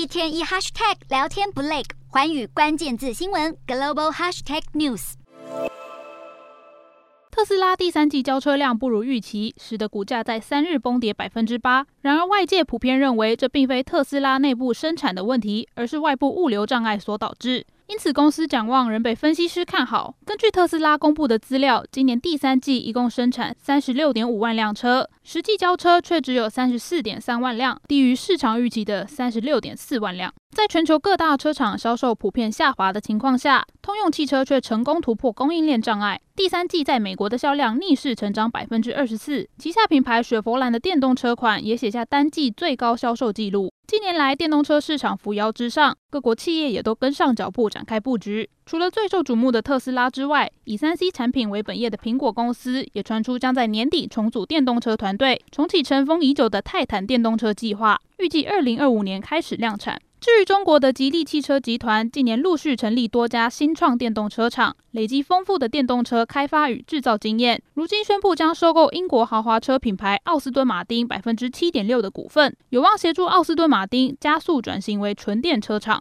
一天一 hashtag 聊天不累，环宇关键字新闻 global hashtag news。特斯拉第三季交车量不如预期，使得股价在三日崩跌百分之八。然而，外界普遍认为这并非特斯拉内部生产的问题，而是外部物流障碍所导致。因此，公司展望仍被分析师看好。根据特斯拉公布的资料，今年第三季一共生产三十六点五万辆车，实际交车却只有三十四点三万辆，低于市场预期的三十六点四万辆。在全球各大车厂销售普遍下滑的情况下，通用汽车却成功突破供应链障碍。第三季在美国的销量逆势成长百分之二十四，旗下品牌雪佛兰的电动车款也写下单季最高销售纪录。近年来，电动车市场扶摇直上，各国企业也都跟上脚步，展开布局。除了最受瞩目的特斯拉之外，以三 C 产品为本业的苹果公司也传出将在年底重组电动车团队，重启尘封已久的泰坦电动车计划，预计二零二五年开始量产。至于中国的吉利汽车集团，近年陆续成立多家新创电动车厂，累积丰富的电动车开发与制造经验。如今宣布将收购英国豪华车品牌奥斯顿马丁百分之七点六的股份，有望协助奥斯顿马丁加速转型为纯电车厂。